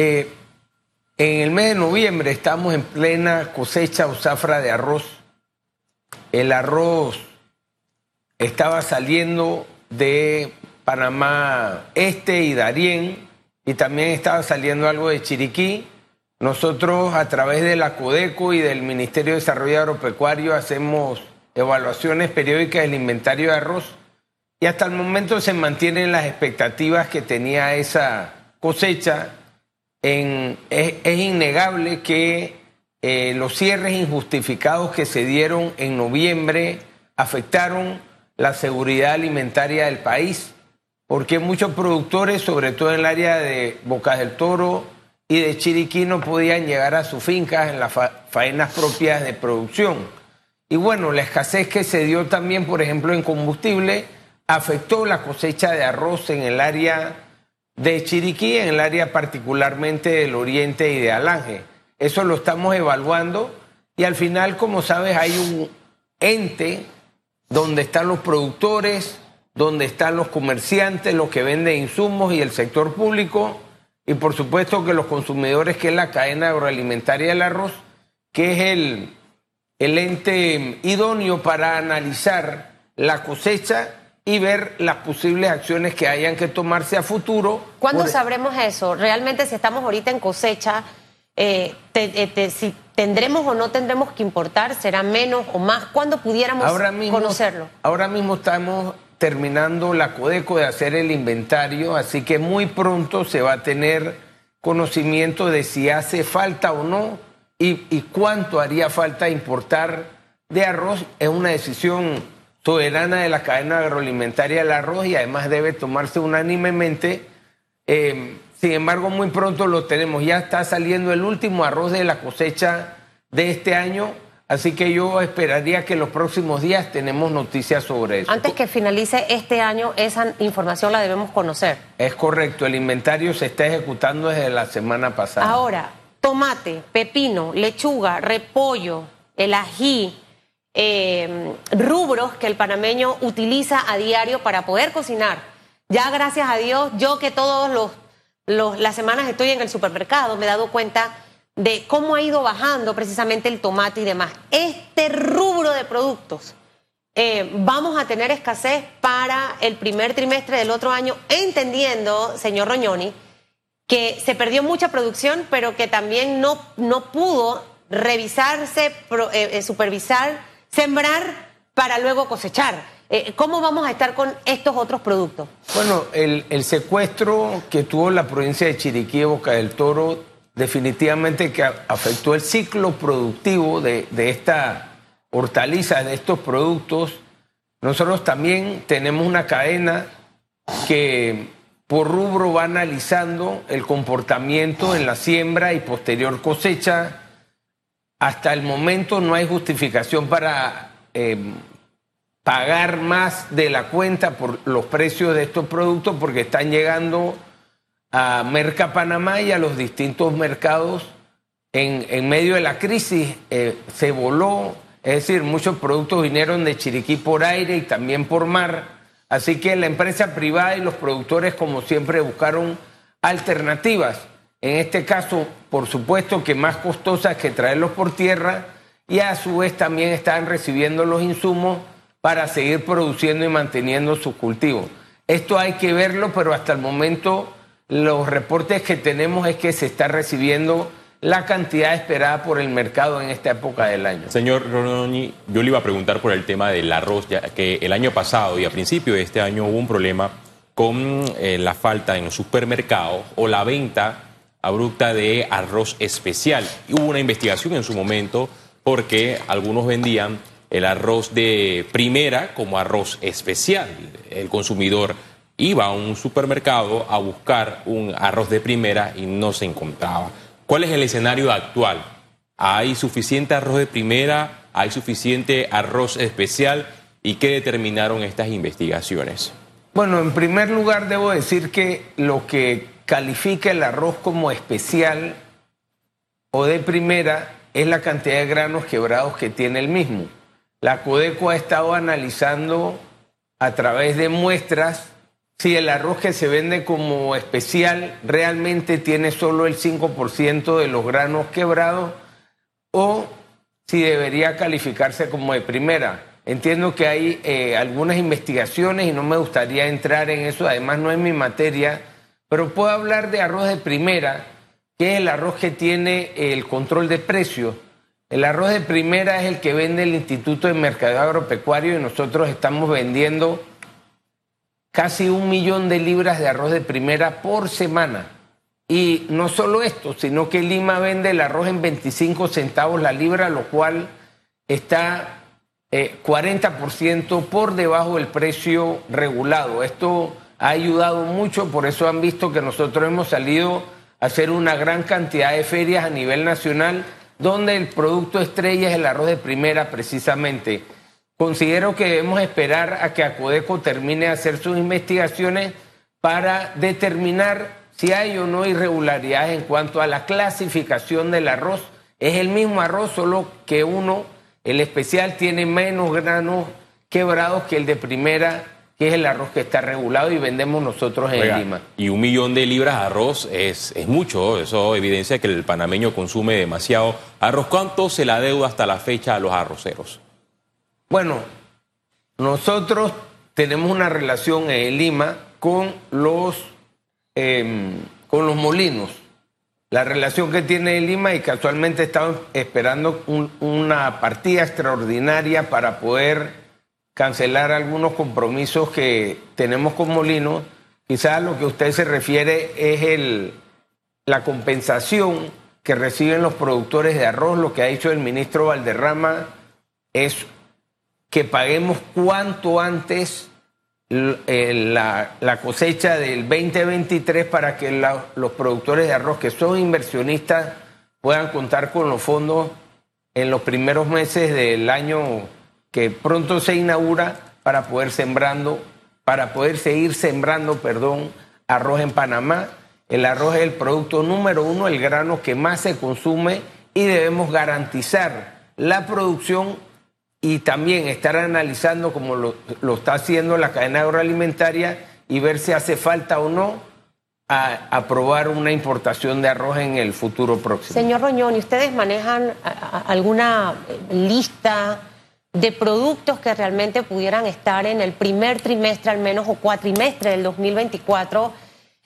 eh, en el mes de noviembre estamos en plena cosecha o zafra de arroz. El arroz estaba saliendo de Panamá Este y Darién y también estaba saliendo algo de Chiriquí. Nosotros a través de la Codeco y del Ministerio de Desarrollo Agropecuario hacemos evaluaciones periódicas del inventario de arroz y hasta el momento se mantienen las expectativas que tenía esa cosecha. Es, innegable que eh, los cierres injustificados que se dieron en noviembre afectaron la seguridad alimentaria del país, porque muchos productores, sobre todo en el área de Bocas del Toro y de Chiriquí, no podían llegar a sus fincas en las faenas propias de producción. Y bueno, la escasez que se dio también, por ejemplo, en combustible, afectó la cosecha de arroz en el área de Chiriquí, en el área particularmente del oriente y de Alange. Eso lo estamos evaluando y al final, como sabes, hay un ente donde están los productores, donde están los comerciantes, los que venden insumos y el sector público, y por supuesto que los consumidores, que es la cadena agroalimentaria del arroz, que es el, el ente idóneo para analizar la cosecha y ver las posibles acciones que hayan que tomarse a futuro. ¿Cuándo sabremos eso? Realmente si estamos ahorita en cosecha, eh, eh, si tendremos o no tendremos que importar, será menos o más. ¿Cuándo pudiéramos conocerlo? Ahora mismo estamos terminando la Codeco de hacer el inventario, así que muy pronto se va a tener conocimiento de si hace falta o no y, y cuánto haría falta importar de arroz. Es una decisión soberana de la cadena agroalimentaria del arroz y además debe tomarse unánimemente. Eh, sin embargo, muy pronto lo tenemos. Ya está saliendo el último arroz de la cosecha de este año. Así que yo esperaría que los próximos días tenemos noticias sobre eso. Antes que finalice este año, esa información la debemos conocer. Es correcto, el inventario se está ejecutando desde la semana pasada. Ahora, tomate, pepino, lechuga, repollo, el ají, eh, rubros que el panameño utiliza a diario para poder cocinar. Ya gracias a Dios, yo que todos los, las semanas estoy en el supermercado, me he dado cuenta de cómo ha ido bajando precisamente el tomate y demás. Este rubro de productos eh, vamos a tener escasez para el primer trimestre del otro año, entendiendo, señor Roñoni, que se perdió mucha producción, pero que también no, no pudo revisarse, eh, supervisar sembrar para luego cosechar. Eh, ¿Cómo vamos a estar con estos otros productos? Bueno, el, secuestro que tuvo la provincia de Chiriquí Boca del Toro definitivamente que afectó el ciclo productivo de, de esta hortaliza, de estos productos. Nosotros también tenemos una cadena que por rubro va analizando el comportamiento en la siembra y posterior cosecha hasta el momento no hay justificación para em, pagar más de la cuenta por los precios de estos productos porque están llegando a Merca Panamá y a los distintos mercados. En, medio de la crisis eh, se voló, es decir, muchos productos vinieron de Chiriquí por aire y también por mar, así que la empresa privada y los productores como siempre buscaron alternativas en este caso, por supuesto que más costosas que traerlos por tierra y a su vez también están recibiendo los insumos para seguir produciendo y manteniendo sus cultivos. Esto hay que verlo, pero hasta el momento los reportes que tenemos es que se está recibiendo la cantidad esperada por el mercado en esta época del año. Señor Rononi, yo le iba a preguntar por el tema del arroz, ya que el año pasado y a principio de este año hubo un problema con eh, la falta en los supermercados o la venta abrupta de arroz especial. Hubo una investigación en su momento porque algunos vendían el arroz de primera como arroz especial. El consumidor iba a un supermercado a buscar un arroz de primera y no se encontraba. ¿Cuál es el escenario actual? ¿Hay suficiente arroz de primera? ¿Hay suficiente arroz especial? ¿Y qué determinaron estas investigaciones? Bueno, en primer lugar debo decir que lo que califica el arroz como especial o de primera es la cantidad de granos quebrados que tiene el mismo. La Codeco ha estado analizando a través de muestras si el arroz que se vende como especial realmente tiene solo el 5% de los granos quebrados o si debería calificarse como de primera. Entiendo que hay eh, algunas investigaciones y no me gustaría entrar en eso, además no es mi materia, pero puedo hablar de arroz de primera, que es el arroz que tiene el control de precios. El arroz de primera es el que vende el Instituto de Mercado Agropecuario y nosotros estamos vendiendo casi un millón de libras de arroz de primera por semana. Y no solo esto, sino que Lima vende el arroz en 25 centavos la libra, lo cual está 40% eh, por debajo del precio regulado. Esto ha ayudado mucho, por eso han visto que nosotros hemos salido a hacer una gran cantidad de ferias a nivel nacional, donde el producto estrella es el arroz de primera precisamente. Considero que debemos esperar a que Acodeco termine de hacer sus investigaciones para determinar si hay o no irregularidades en cuanto a la clasificación del arroz. Es el mismo arroz, solo que uno, el especial, tiene menos granos quebrados que el de primera, que es el arroz que está regulado y vendemos nosotros en Lima. Y un millón de libras de arroz es, es mucho, eso evidencia que el panameño consume demasiado arroz. ¿Cuánto se la deuda hasta la fecha a los arroceros? Bueno, nosotros tenemos una relación en Lima con los, em, con los molinos. La relación que tiene Lima y casualmente estamos esperando una partida extraordinaria para poder cancelar algunos compromisos que tenemos con molinos. Quizás lo que usted se refiere es el, la compensación que reciben los productores de arroz. Lo que ha dicho el ministro Valderrama es que paguemos cuanto antes eh, la, cosecha del 2023 para que los productores de arroz que son inversionistas puedan contar con los fondos en los primeros meses del año que pronto se inaugura para poder sembrando, para poder seguir sembrando, perdón, arroz en Panamá. El arroz es el producto número uno, el grano que más se consume y debemos garantizar la producción y también estar analizando como lo, está haciendo la cadena agroalimentaria y ver si hace falta o no aprobar una importación de arroz en el futuro próximo. Señor Roñón, ¿y ustedes manejan alguna lista de productos que realmente pudieran estar en el primer trimestre al menos o cuatrimestre del 2024?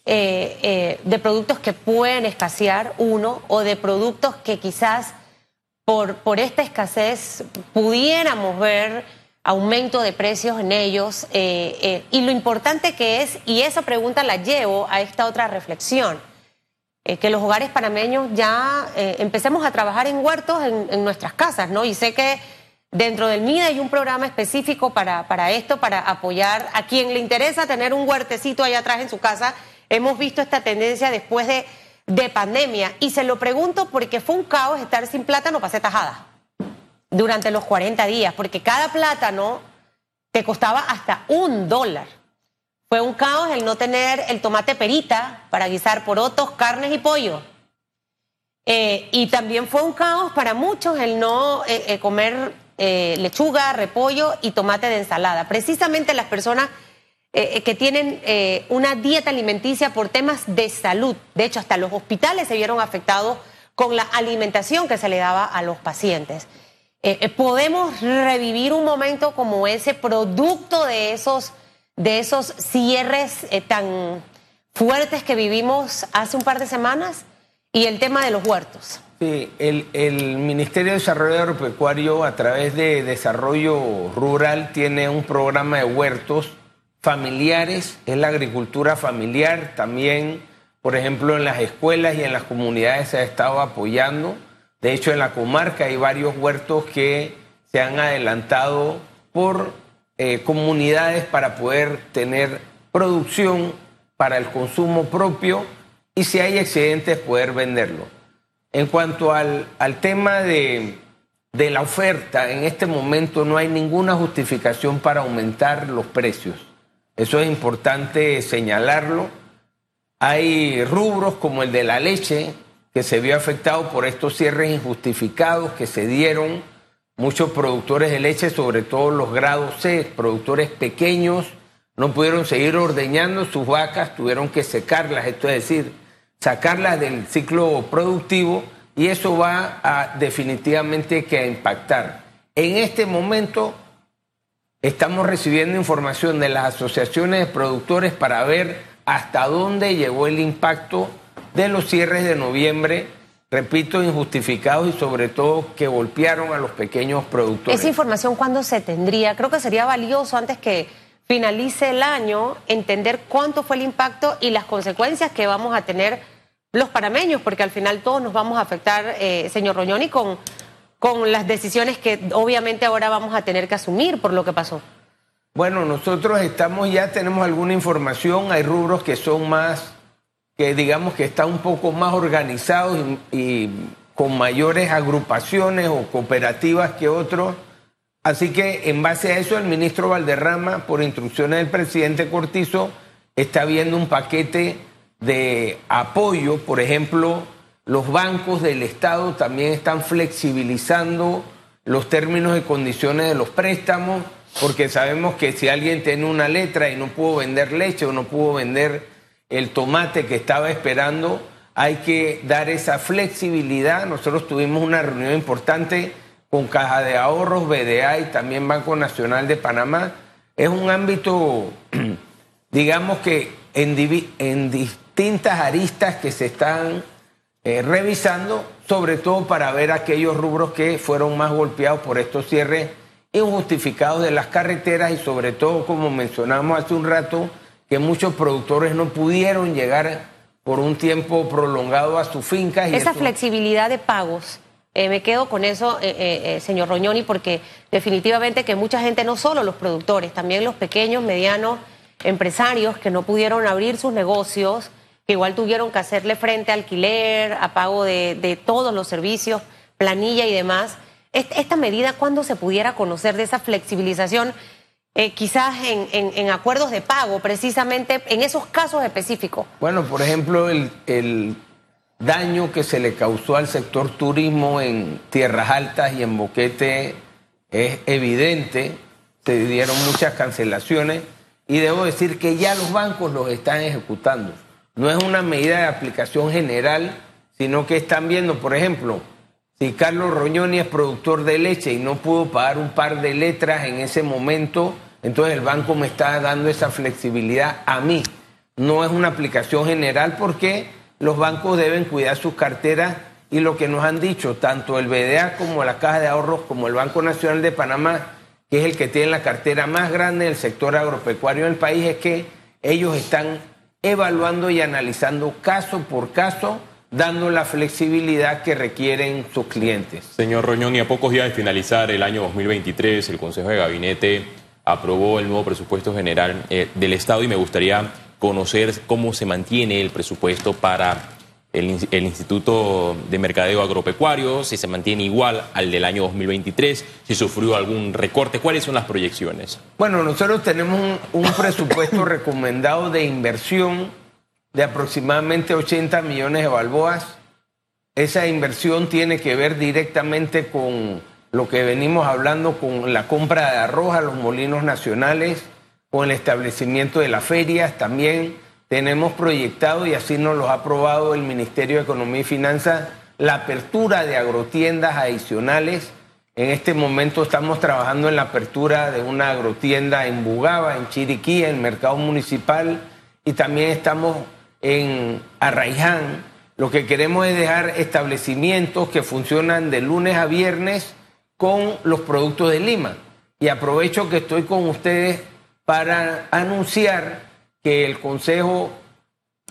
Eh, eh, de productos que pueden escasear, uno, o de productos que quizás por, por esta escasez pudiéramos ver aumento de precios en ellos eh, eh, y lo importante que es, y esa pregunta la llevo a esta otra reflexión, eh, que los hogares panameños ya empecemos a trabajar en huertos en, nuestras casas, ¿no? Y sé que dentro del MIDA hay un programa específico para, para esto, para apoyar a quien le interesa tener un huertecito allá atrás en su casa. Hemos visto esta tendencia después de de pandemia. Y se lo pregunto porque fue un caos estar sin plátano para hacer tajada durante los 40 días, porque cada plátano te costaba hasta un dólar. Fue un caos el no tener el tomate perita para guisar porotos, carnes y pollo. Eh, y también fue un caos para muchos el no eh, eh, comer lechuga, repollo y tomate de ensalada. Precisamente las personas eh, eh, que tienen eh, una dieta alimenticia por temas de salud. De hecho, hasta los hospitales se vieron afectados con la alimentación que se le daba a los pacientes. podemos revivir un momento como ese producto de esos, de esos cierres tan fuertes que vivimos hace un par de semanas y el tema de los huertos. Sí, el, el, Ministerio de Desarrollo Agropecuario a través de Desarrollo Rural tiene un programa de huertos familiares, es la agricultura familiar, también, por ejemplo, en las escuelas y en las comunidades se ha estado apoyando. De hecho, en la comarca hay varios huertos que se han adelantado por eh, comunidades para poder tener producción para el consumo propio y si hay excedentes poder venderlo. En cuanto al, al tema de, de la oferta, en este momento no hay ninguna justificación para aumentar los precios. Eso es importante señalarlo. Hay rubros como el de la leche, que se vio afectado por estos cierres injustificados que se dieron. Muchos productores de leche, sobre todo los grados C, productores pequeños, no pudieron seguir ordeñando sus vacas, tuvieron que secarlas, esto es decir, sacarlas del ciclo productivo y eso va a definitivamente que a impactar. En este momento estamos recibiendo información de las asociaciones de productores para ver hasta dónde llegó el impacto de los cierres de noviembre, repito, injustificados y sobre todo que golpearon a los pequeños productores. Esa información, ¿cuándo se tendría? Creo que sería valioso antes que finalice el año entender cuánto fue el impacto y las consecuencias que vamos a tener los panameños, porque al final todos nos vamos a afectar, eh, señor Roñoni, con, con las decisiones que obviamente ahora vamos a tener que asumir por lo que pasó. Bueno, nosotros estamos ya tenemos alguna información, hay rubros que son más, que digamos que están un poco más organizados y, y con mayores agrupaciones o cooperativas que otros. Así que en base a eso el ministro Valderrama, por instrucciones del presidente Cortizo, está viendo un paquete de apoyo, por ejemplo, los bancos del Estado también están flexibilizando los términos y condiciones de los préstamos, porque sabemos que si alguien tiene una letra y no pudo vender leche o no pudo vender el tomate que estaba esperando, hay que dar esa flexibilidad. Nosotros tuvimos una reunión importante con Caja de Ahorros, BDA y también Banco Nacional de Panamá. Es un ámbito, digamos que en, en distintas aristas que se están eh, revisando, sobre todo para ver aquellos rubros que fueron más golpeados por estos cierres injustificados de las carreteras y sobre todo, como mencionamos hace un rato, que muchos productores no pudieron llegar por un tiempo prolongado a sus fincas. Y Esa flexibilidad de pagos, eh, me quedo con eso, eh, señor Roñoni, porque definitivamente que mucha gente, no solo los productores, también los pequeños, medianos empresarios que no pudieron abrir sus negocios, que igual tuvieron que hacerle frente a alquiler, a pago de, todos los servicios, planilla y demás. Esta medida, ¿cuándo se pudiera conocer de esa flexibilización? Eh, quizás en, acuerdos de pago, precisamente en esos casos específicos. Bueno, por ejemplo, el, el, daño que se le causó al sector turismo en Tierras Altas y en Boquete es evidente. Se dieron muchas cancelaciones y debo decir que ya los bancos los están ejecutando no es una medida de aplicación general, sino que están viendo, por ejemplo, si Carlos Roñoni es productor de leche y no pudo pagar un par de letras en ese momento, entonces el banco me está dando esa flexibilidad a mí. No es una aplicación general porque los bancos deben cuidar sus carteras y lo que nos han dicho, tanto el BDA como la Caja de Ahorros como el Banco Nacional de Panamá, que es el que tiene la cartera más grande del sector agropecuario del país, es que ellos están evaluando y analizando caso por caso, dando la flexibilidad que requieren sus clientes. Señor Roñón, y a pocos días de finalizar el año 2023, el Consejo de Gabinete aprobó el nuevo presupuesto general eh, del Estado y me gustaría conocer cómo se mantiene el presupuesto para el, Instituto de Mercadeo Agropecuario, si se mantiene igual al del año 2023, si sufrió algún recorte, ¿cuáles son las proyecciones? Bueno, nosotros tenemos un, un presupuesto recomendado de inversión de aproximadamente 80 millones de balboas. Esa inversión tiene que ver directamente con lo que venimos hablando, con la compra de arroz a los molinos nacionales, con el establecimiento de las ferias también tenemos proyectado, y así nos lo ha aprobado el Ministerio de Economía y Finanzas, la apertura de agrotiendas adicionales. En este momento estamos trabajando en la apertura de una agrotienda en Bugaba, en Chiriquí, en el mercado municipal, y también estamos en Arraiján. Lo que queremos es dejar establecimientos que funcionan de lunes a viernes con los productos de Lima. Y aprovecho que estoy con ustedes para anunciar que el Consejo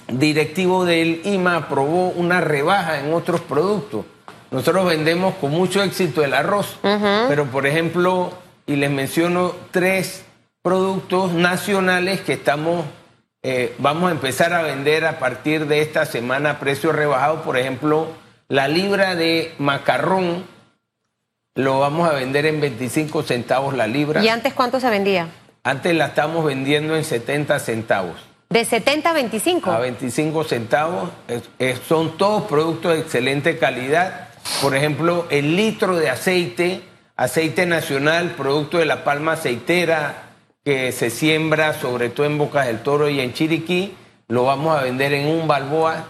Directivo del IMA aprobó una rebaja en otros productos. Nosotros vendemos con mucho éxito el arroz, pero por ejemplo, y les menciono tres productos nacionales que estamos, eh, vamos a empezar a vender a partir de esta semana a precio rebajado. Por ejemplo, la libra de macarrón lo vamos a vender en 25 centavos la libra. ¿Y antes cuánto se vendía? Antes la estamos vendiendo en 70 centavos. ¿De 70 a 25? A 25 centavos. son todos productos de excelente calidad. Por ejemplo, el litro de aceite, aceite nacional, producto de la palma aceitera, que se siembra sobre todo en Bocas del Toro y en Chiriquí, lo vamos a vender en un balboa.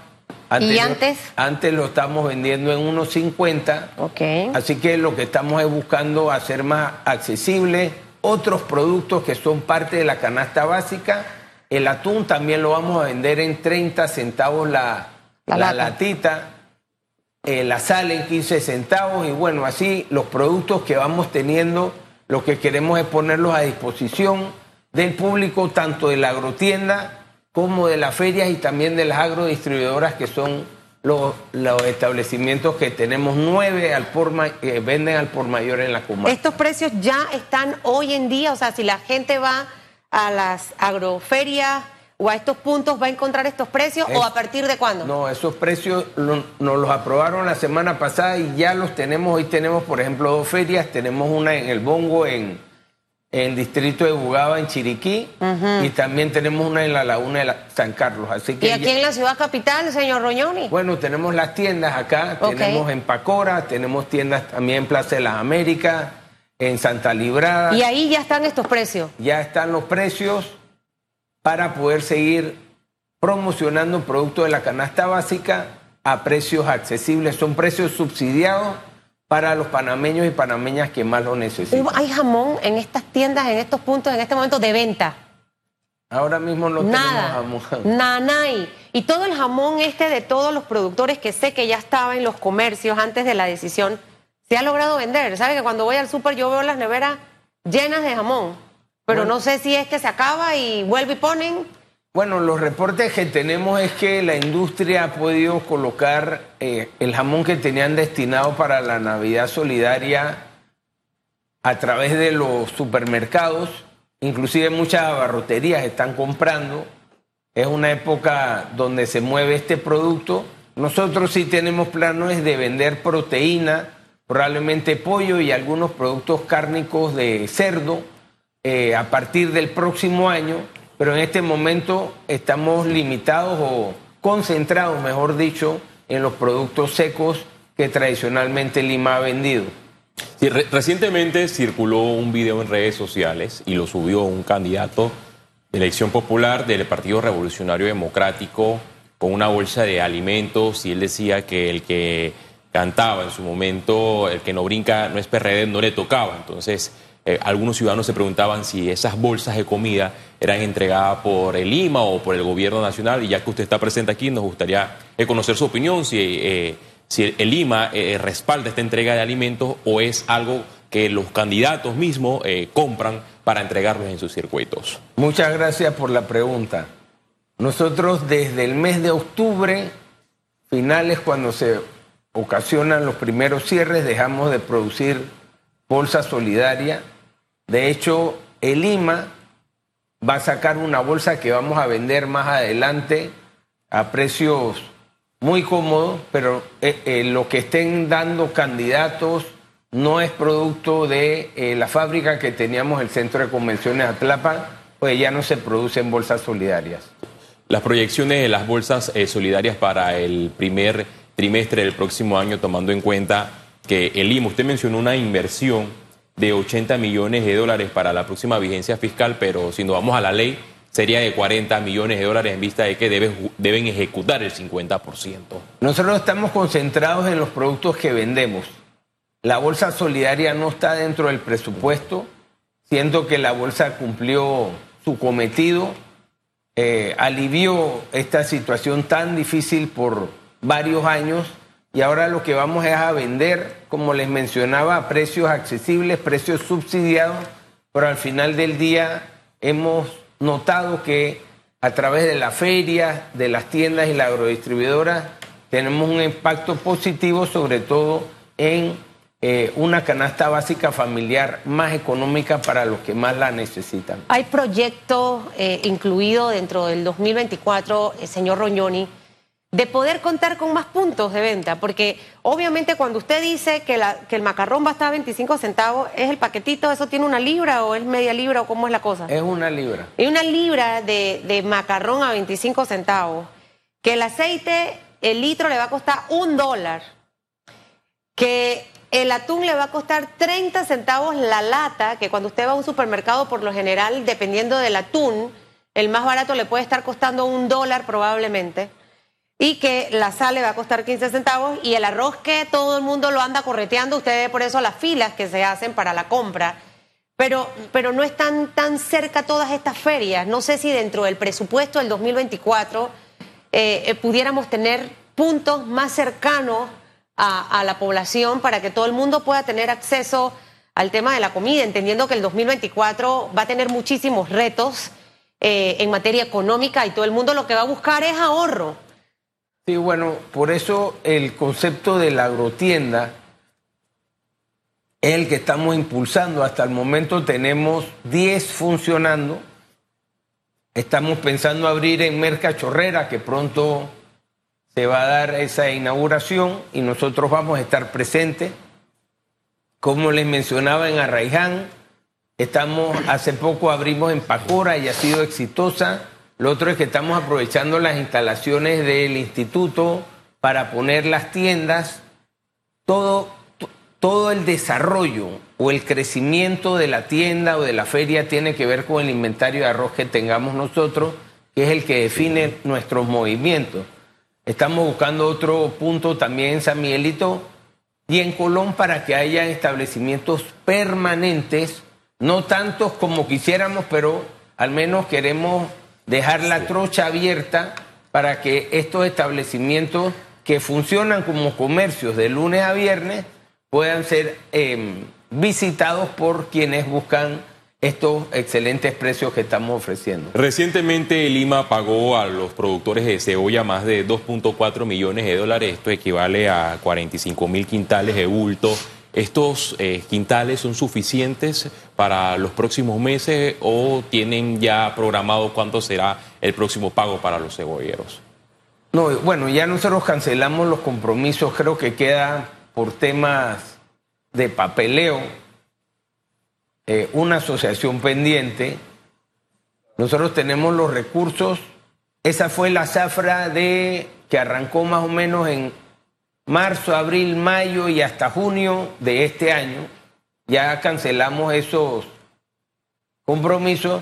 ¿Y antes? antes lo estamos vendiendo en unos 50. Ok. Así que lo que estamos es buscando hacer más accesible otros productos que son parte de la canasta básica. El atún también lo vamos a vender en 30 centavos la, La latita. Eh, la sal en 15 centavos y bueno, así los productos que vamos teniendo, lo que queremos es ponerlos a disposición del público, tanto de la agrotienda como de las ferias y también de las agrodistribuidoras que son los, los establecimientos que tenemos nueve al por ma- que venden al por mayor en la comarca. Estos precios ya están hoy en día, o sea, si la gente va a las agroferias o a estos puntos, ¿va a encontrar estos precios o a partir de cuándo? No, esos precios lo- nos los aprobaron la semana pasada y ya los tenemos. Hoy tenemos, por ejemplo, dos ferias. Tenemos una en el Bongo, en, en el distrito de Bugaba, en Chiriquí, y también tenemos una en la Laguna de la- San Carlos. Así que ¿Y aquí ya- en la ciudad capital, señor Roñoni? bueno, tenemos las tiendas acá, tenemos en Pacora, tenemos tiendas también en Plaza de las Américas, en Santa Librada. Y ahí ya están estos precios. ya están los precios para poder seguir promocionando productos de la canasta básica a precios accesibles. Son precios subsidiados para los panameños y panameñas que más lo necesitan. Hay jamón en estas tiendas, en estos puntos, en este momento de venta. Ahora mismo no Nada. tenemos jamón. Nanay. Y todo el jamón este de todos los productores que sé que ya estaba en los comercios antes de la decisión, se ha logrado vender. ¿Sabe que cuando voy al súper yo veo las neveras llenas de jamón? Pero Bueno. no sé si es que se acaba y vuelve y ponen. Bueno, los reportes que tenemos es que la industria ha podido colocar eh, el jamón que tenían destinado para la Navidad Solidaria a través de los supermercados, inclusive muchas abarroterías están comprando. Es una época donde se mueve este producto. Nosotros sí tenemos planes de vender proteína, probablemente pollo y algunos productos cárnicos de cerdo eh, a partir del próximo año, pero en este momento estamos limitados o concentrados, mejor dicho, en los productos secos que tradicionalmente Lima ha vendido. Recientemente circuló un video en redes sociales y lo subió un candidato de elección popular del Partido Revolucionario Democrático con una bolsa de alimentos y él decía que el que cantaba en su momento, el que no brinca no es PRD, no le tocaba. Entonces, eh, algunos ciudadanos se preguntaban si esas bolsas de comida eran entregadas por el Lima o por el gobierno nacional y ya que usted está presente aquí, nos gustaría eh, conocer su opinión, si... eh, si el Lima eh, respalda esta entrega de alimentos o es algo que los candidatos mismos compran para entregarlos en sus circuitos. Muchas gracias por la pregunta. Nosotros desde el mes de octubre, finales cuando se ocasionan los primeros cierres, dejamos de producir bolsa solidaria. De hecho, el Lima va a sacar una bolsa que vamos a vender más adelante a precios muy cómodos, pero eh, eh, lo que estén dando candidatos no es producto de eh, la fábrica que teníamos el centro de convenciones Atlapa, pues ya no se producen bolsas solidarias. Las proyecciones de las bolsas eh, solidarias para el primer trimestre del próximo año, tomando en cuenta que el Lima, usted mencionó una inversión de 80 millones de dólares para la próxima vigencia fiscal, pero si nos vamos a la ley, sería de 40 millones de dólares en vista de que deben, deben ejecutar el 50%. Nosotros estamos concentrados en los productos que vendemos. La bolsa solidaria no está dentro del presupuesto. Siento que la bolsa cumplió su cometido, eh, alivió esta situación tan difícil por varios años y ahora lo que vamos es a vender, como les mencionaba, a precios accesibles, precios subsidiados, pero al final del día hemos notado que a través de las ferias, de las tiendas y la agrodistribuidora tenemos un impacto positivo sobre todo en eh, una canasta básica familiar más económica para los que más la necesitan. Hay proyectos eh, incluidos dentro del 2024, eh, señor Roñoni, de poder contar con más puntos de venta, porque obviamente cuando usted dice que, la- que el macarrón va a estar a 25 centavos, ¿es el paquetito, eso tiene una libra o es media libra o cómo es la cosa? Es una libra. Hay una libra de, de macarrón a 25 centavos, que el aceite, el litro le va a costar un dólar, que el atún le va a costar 30 centavos la lata, que cuando usted va a un supermercado, por lo general, dependiendo del atún, el más barato le puede estar costando un dólar probablemente. Y que la sal le va a costar 15 centavos y el arroz que todo el mundo lo anda correteando, usted ve por eso las filas que se hacen para la compra. Pero, pero no están tan cerca todas estas ferias. No sé si dentro del presupuesto del 2024 eh, eh, pudiéramos tener puntos más cercanos a, la población para que todo el mundo pueda tener acceso al tema de la comida, entendiendo que el 2024 va a tener muchísimos retos eh, en materia económica y todo el mundo lo que va a buscar es ahorro. Sí, bueno, por eso el concepto de la agrotienda es el que estamos impulsando. Hasta el momento tenemos 10 funcionando. Estamos pensando abrir en Merca Chorrera, que pronto se va a dar esa inauguración y nosotros vamos a estar presentes. Como les mencionaba en Arraiján, estamos, hace poco abrimos en Pacora y ha sido exitosa. Lo otro es que estamos aprovechando las instalaciones del instituto para poner las tiendas. Todo, todo el desarrollo o el crecimiento de la tienda o de la feria tiene que ver con el inventario de arroz que tengamos nosotros, que es el que define nuestros movimientos. Estamos buscando otro punto también en San Miguelito y en Colón para que haya establecimientos permanentes, no tantos como quisiéramos, pero al menos queremos dejar la trocha abierta para que estos establecimientos que funcionan como comercios de lunes a viernes puedan ser em, visitados por quienes buscan estos excelentes precios que estamos ofreciendo. Recientemente Lima pagó a los productores de cebolla más de 2.4 millones de dólares, esto equivale a 45 mil quintales de bulto. ¿Estos eh, quintales son suficientes para los próximos meses o tienen ya programado cuánto será el próximo pago para los cebolleros? No, bueno, ya nosotros cancelamos los compromisos, creo que queda por temas de papeleo eh, una asociación pendiente. Nosotros tenemos los recursos. Esa fue la zafra de que arrancó más o menos en marzo, abril, mayo y hasta junio de este año. Ya cancelamos esos compromisos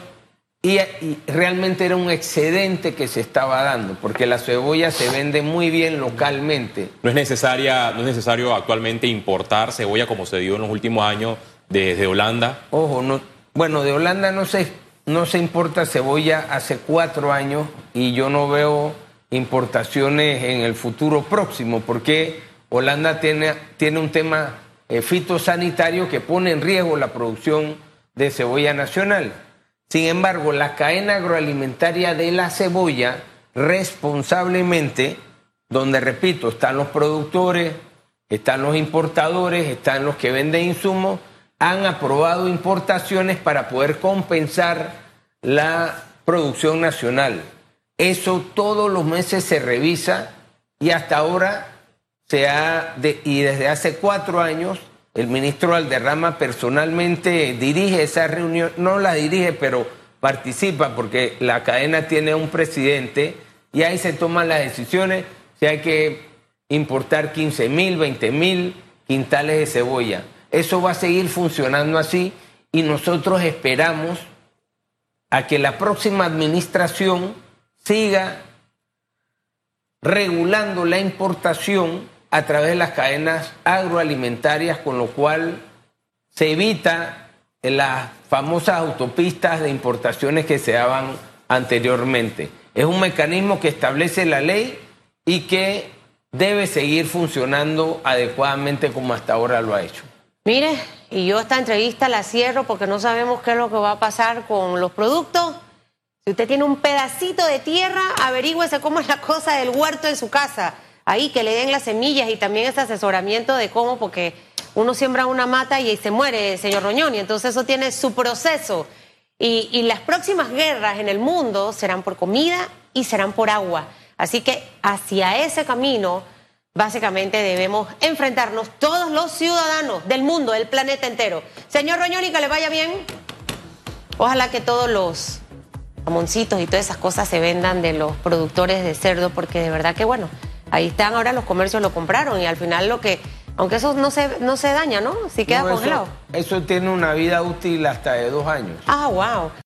y, y, realmente era un excedente que se estaba dando, porque la cebolla se vende muy bien localmente. No es, necesaria, no es necesario actualmente importar cebolla como se dio en los últimos años desde Holanda. Ojo, no, bueno, de Holanda no se, no se importa cebolla hace cuatro años y yo no veo importaciones en el futuro próximo, porque Holanda tiene, tiene un tema eh, fitosanitario que pone en riesgo la producción de cebolla nacional. Sin embargo, la cadena agroalimentaria de la cebolla responsablemente, donde repito, están los productores, están los importadores, están los que venden insumos, han aprobado importaciones para poder compensar la producción nacional. Eso todos los meses se revisa y hasta ahora se ha, y desde hace cuatro años, el ministro Alderrama personalmente dirige esa reunión, no la dirige, pero participa porque la cadena tiene un presidente y ahí se toman las decisiones si hay que importar 15 mil, 20 mil quintales de cebolla. Eso va a seguir funcionando así y nosotros esperamos a que la próxima administración siga regulando la importación a través de las cadenas agroalimentarias, con lo cual se evita las famosas autopistas de importaciones que se daban anteriormente. Es un mecanismo que establece la ley y que debe seguir funcionando adecuadamente como hasta ahora lo ha hecho. Mire, y yo esta entrevista la cierro porque no sabemos qué es lo que va a pasar con los productos. Si usted tiene un pedacito de tierra, averígüese cómo es la cosa del huerto en su casa. Ahí que le den las semillas y también ese asesoramiento de cómo, porque uno siembra una mata y se muere, señor Roñón, y entonces eso tiene su proceso. Y, y las próximas guerras en el mundo serán por comida y serán por agua. Así que hacia ese camino básicamente debemos enfrentarnos todos los ciudadanos del mundo, del planeta entero. Señor Roñoni, que le vaya bien. Ojalá que todos los jamoncitos y todas esas cosas se vendan de los productores de cerdo, porque de verdad que bueno, ahí están ahora los comercios lo compraron y al final lo que Aunque eso no se, no se daña, ¿no? Si queda No, eso- congelado. eso tiene una vida útil hasta de dos años. Ah, wow.